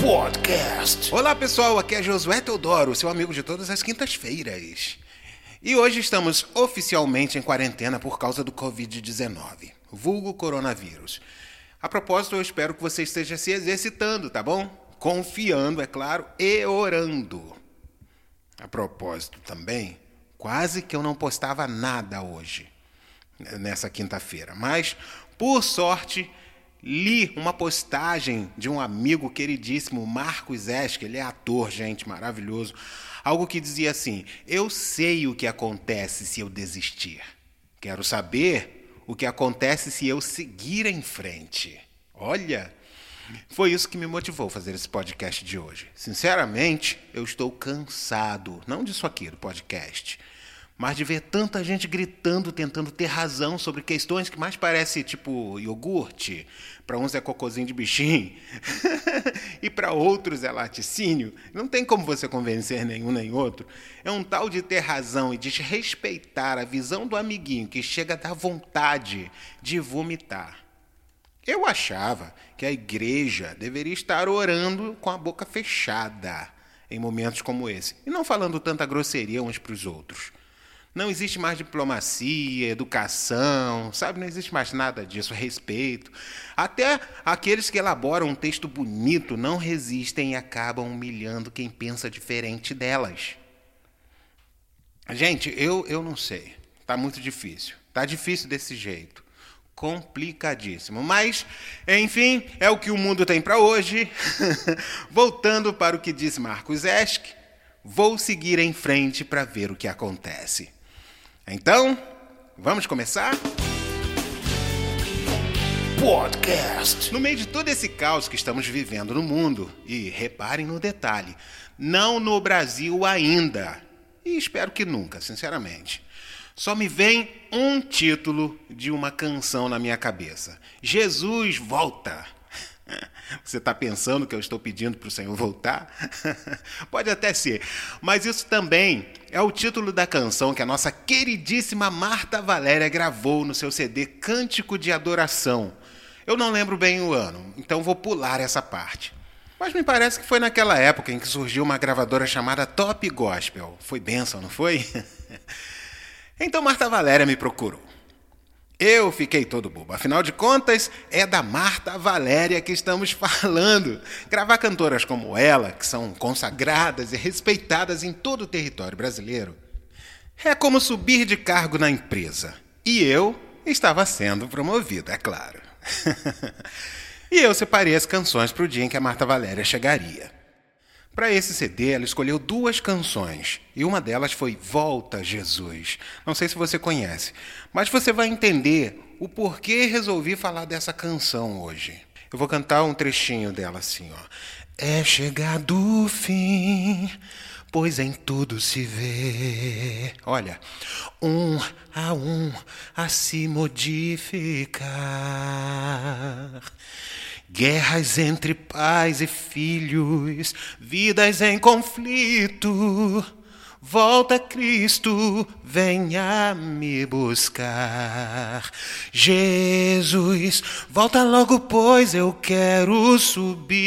Podcast. Olá pessoal, aqui é Josué Teodoro, seu amigo de todas as quintas-feiras. E hoje estamos oficialmente em quarentena por causa do Covid-19, vulgo coronavírus. A propósito, eu espero que você esteja se exercitando, tá bom? Confiando, é claro, e orando. A propósito também, quase que eu não postava nada hoje, nessa quinta-feira. Mas, por sorte, li uma postagem de um amigo queridíssimo, Marcos Esque, ele é ator, gente, maravilhoso. Algo que dizia assim: Eu sei o que acontece se eu desistir. Quero saber o que acontece se eu seguir em frente. Olha, foi isso que me motivou a fazer esse podcast de hoje. Sinceramente, eu estou cansado, não disso aqui, do podcast, mas de ver tanta gente gritando, tentando ter razão sobre questões que mais parecem tipo iogurte, para uns é cocôzinho de bichinho, e para outros é laticínio. Não tem como você convencer nenhum nem outro. É um tal de ter razão e de respeitar a visão do amiguinho que chega a dar vontade de vomitar. Eu achava que a igreja deveria estar orando com a boca fechada em momentos como esse, e não falando tanta grosseria uns para os outros. Não existe mais diplomacia, educação, sabe? Não existe mais nada disso, respeito. Até aqueles que elaboram um texto bonito não resistem e acabam humilhando quem pensa diferente delas. Gente, eu, eu não sei. Está muito difícil. Está difícil desse jeito. Complicadíssimo. Mas, enfim, é o que o mundo tem para hoje. Voltando para o que diz Marcos Esque, vou seguir em frente para ver o que acontece. Então, vamos começar? Podcast. No meio de todo esse caos que estamos vivendo no mundo, e reparem no detalhe, não no Brasil ainda, e espero que nunca, sinceramente. Só me vem um título de uma canção na minha cabeça: Jesus volta. Você está pensando que eu estou pedindo para o Senhor voltar? Pode até ser, mas isso também é o título da canção que a nossa queridíssima Marta Valéria gravou no seu CD Cântico de Adoração. Eu não lembro bem o ano, então vou pular essa parte. Mas me parece que foi naquela época em que surgiu uma gravadora chamada Top Gospel. Foi benção, não foi? então Marta Valéria me procurou. Eu fiquei todo bobo. Afinal de contas, é da Marta Valéria que estamos falando. Gravar cantoras como ela, que são consagradas e respeitadas em todo o território brasileiro, é como subir de cargo na empresa. E eu estava sendo promovido, é claro. e eu separei as canções para o dia em que a Marta Valéria chegaria. Para esse CD, ela escolheu duas canções e uma delas foi Volta Jesus. Não sei se você conhece, mas você vai entender o porquê resolvi falar dessa canção hoje. Eu vou cantar um trechinho dela assim, ó. É chegado o fim, pois em tudo se vê. Olha, um a um a se modificar. Guerras entre pais e filhos, vidas em conflito. Volta Cristo, venha me buscar. Jesus, volta logo, pois eu quero subir.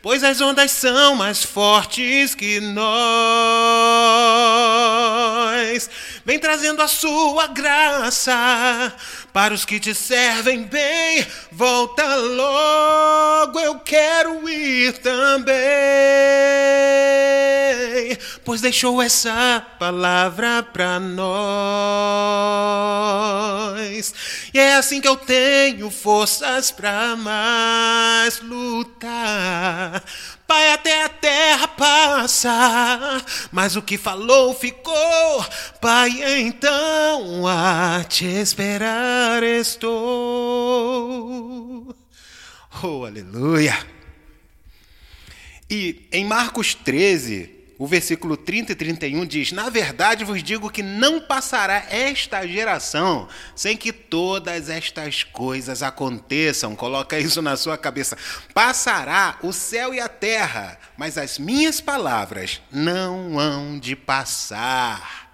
Pois as ondas são mais fortes que nós. Vem trazendo a sua graça para os que te servem bem. Volta logo, eu quero ir também. Pois deixou essa palavra para nós. E é assim que eu tenho forças para mais lutar. Pai, até a terra passa, mas o que falou ficou. Pai, então a te esperar estou. Oh, aleluia! E em Marcos 13, o versículo 30 e 31 diz: Na verdade vos digo que não passará esta geração sem que todas estas coisas aconteçam. Coloca isso na sua cabeça. Passará o céu e a terra, mas as minhas palavras não hão de passar.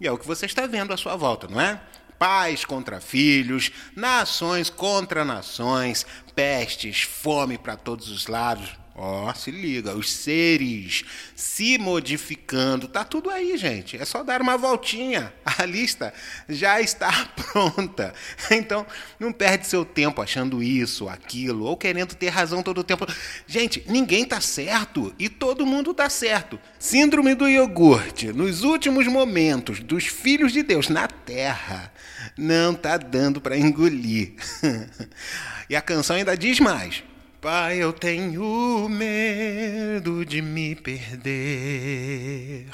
E é o que você está vendo à sua volta, não é? pais contra filhos, nações contra nações, pestes, fome para todos os lados. Ó, oh, se liga, os seres se modificando, tá tudo aí, gente. É só dar uma voltinha. A lista já está pronta. Então, não perde seu tempo achando isso, aquilo, ou querendo ter razão todo o tempo. Gente, ninguém tá certo e todo mundo tá certo. Síndrome do iogurte, nos últimos momentos dos filhos de Deus na terra, não tá dando para engolir. e a canção ainda diz mais. Pai, eu tenho medo de me perder.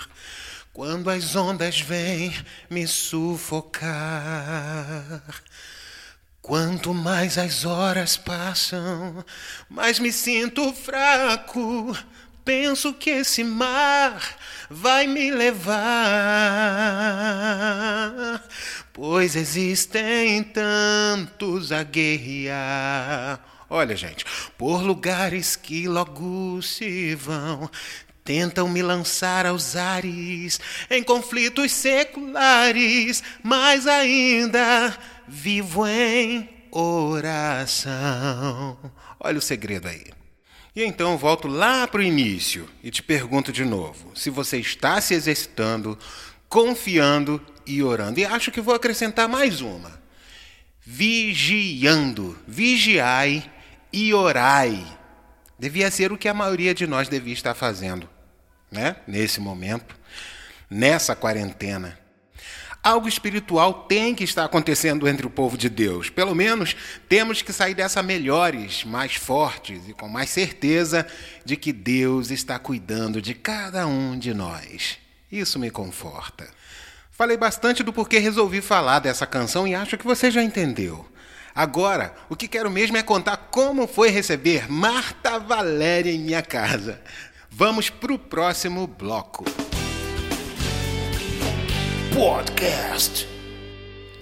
Quando as ondas vêm me sufocar. Quanto mais as horas passam, mais me sinto fraco. Penso que esse mar vai me levar, pois existem tantos a guerrear Olha, gente, por lugares que logo se vão, tentam me lançar aos ares em conflitos seculares, mas ainda vivo em oração. Olha o segredo aí. E então volto lá para o início e te pergunto de novo: se você está se exercitando, confiando e orando. E acho que vou acrescentar mais uma: vigiando. Vigiai e orai. Devia ser o que a maioria de nós devia estar fazendo, né? Nesse momento, nessa quarentena. Algo espiritual tem que estar acontecendo entre o povo de Deus. Pelo menos temos que sair dessa melhores, mais fortes e com mais certeza de que Deus está cuidando de cada um de nós. Isso me conforta. Falei bastante do porquê resolvi falar dessa canção e acho que você já entendeu. Agora, o que quero mesmo é contar como foi receber Marta Valéria em minha casa. Vamos para o próximo bloco. Podcast.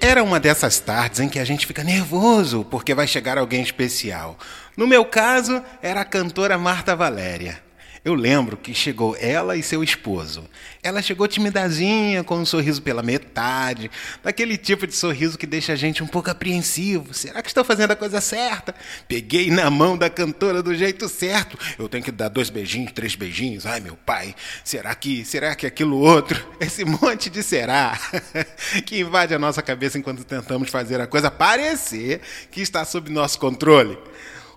Era uma dessas tardes em que a gente fica nervoso porque vai chegar alguém especial. No meu caso, era a cantora Marta Valéria. Eu lembro que chegou ela e seu esposo. Ela chegou timidazinha, com um sorriso pela metade, daquele tipo de sorriso que deixa a gente um pouco apreensivo. Será que estou fazendo a coisa certa? Peguei na mão da cantora do jeito certo. Eu tenho que dar dois beijinhos, três beijinhos. Ai, meu pai, será que, será que aquilo outro? Esse monte de será que invade a nossa cabeça enquanto tentamos fazer a coisa parecer que está sob nosso controle.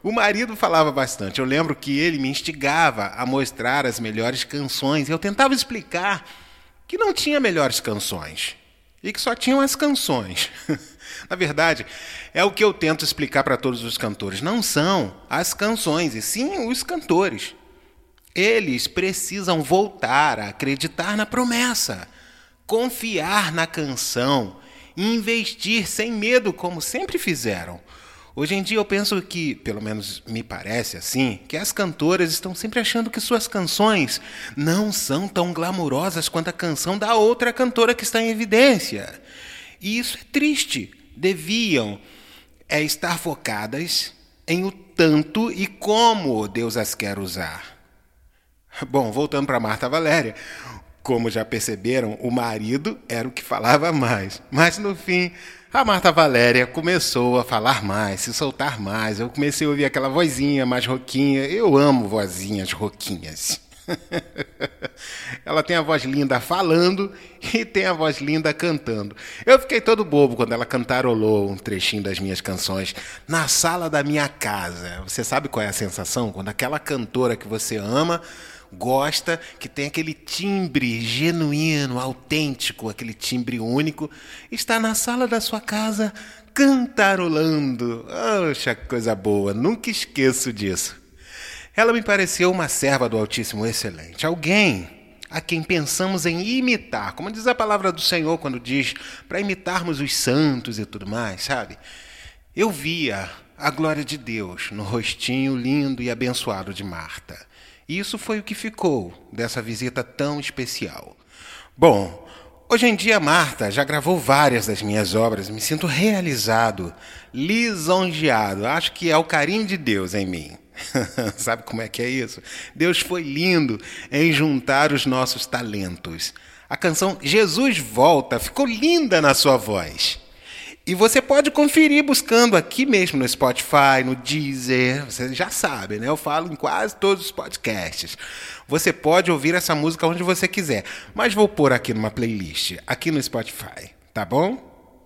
O marido falava bastante. Eu lembro que ele me instigava a mostrar as melhores canções. Eu tentava explicar que não tinha melhores canções e que só tinham as canções. Na verdade, é o que eu tento explicar para todos os cantores. Não são as canções, e sim os cantores. Eles precisam voltar a acreditar na promessa, confiar na canção, investir sem medo, como sempre fizeram. Hoje em dia eu penso que, pelo menos me parece assim, que as cantoras estão sempre achando que suas canções não são tão glamurosas quanto a canção da outra cantora que está em evidência. E isso é triste. Deviam é estar focadas em o tanto e como Deus as quer usar. Bom, voltando para Marta Valéria, como já perceberam, o marido era o que falava mais, mas no fim a Marta Valéria começou a falar mais, se soltar mais. Eu comecei a ouvir aquela vozinha mais roquinha. Eu amo vozinhas roquinhas. ela tem a voz linda falando e tem a voz linda cantando. Eu fiquei todo bobo quando ela cantarolou um trechinho das minhas canções na sala da minha casa. Você sabe qual é a sensação? Quando aquela cantora que você ama gosta, que tem aquele timbre genuíno, autêntico, aquele timbre único, está na sala da sua casa cantarolando. Poxa, coisa boa, nunca esqueço disso. Ela me pareceu uma serva do Altíssimo excelente, alguém a quem pensamos em imitar, como diz a palavra do Senhor quando diz para imitarmos os santos e tudo mais, sabe? Eu via a glória de Deus no rostinho lindo e abençoado de Marta. Isso foi o que ficou dessa visita tão especial. Bom, hoje em dia Marta já gravou várias das minhas obras, me sinto realizado, lisonjeado. Acho que é o carinho de Deus em mim. Sabe como é que é isso? Deus foi lindo em juntar os nossos talentos. A canção Jesus Volta ficou linda na sua voz. E você pode conferir buscando aqui mesmo no Spotify, no Deezer, você já sabe, né? Eu falo em quase todos os podcasts. Você pode ouvir essa música onde você quiser, mas vou pôr aqui numa playlist, aqui no Spotify, tá bom?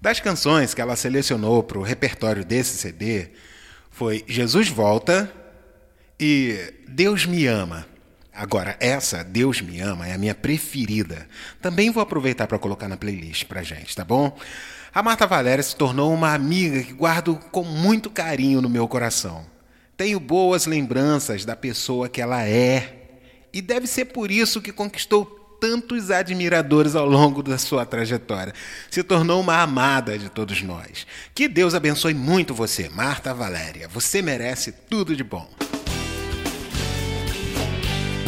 Das canções que ela selecionou para o repertório desse CD foi Jesus Volta e Deus Me Ama. Agora, essa, Deus Me Ama, é a minha preferida. Também vou aproveitar para colocar na playlist pra gente, tá bom? A Marta Valéria se tornou uma amiga que guardo com muito carinho no meu coração. Tenho boas lembranças da pessoa que ela é. E deve ser por isso que conquistou tantos admiradores ao longo da sua trajetória. Se tornou uma amada de todos nós. Que Deus abençoe muito você, Marta Valéria. Você merece tudo de bom.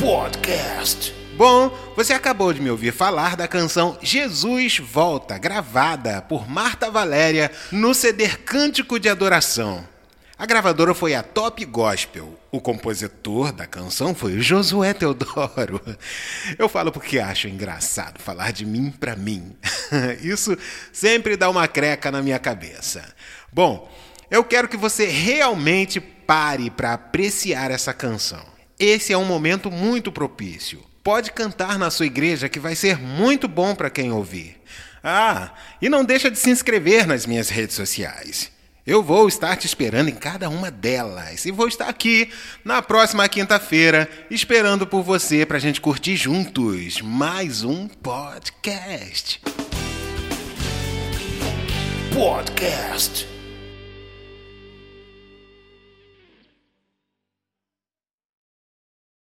Podcast. Bom, você acabou de me ouvir falar da canção Jesus Volta, gravada por Marta Valéria no CD Cântico de Adoração. A gravadora foi a Top Gospel. O compositor da canção foi o Josué Teodoro. Eu falo porque acho engraçado falar de mim para mim. Isso sempre dá uma creca na minha cabeça. Bom, eu quero que você realmente pare para apreciar essa canção. Esse é um momento muito propício. Pode cantar na sua igreja que vai ser muito bom para quem ouvir. Ah, e não deixa de se inscrever nas minhas redes sociais. Eu vou estar te esperando em cada uma delas e vou estar aqui na próxima quinta-feira esperando por você para a gente curtir juntos mais um podcast. Podcast.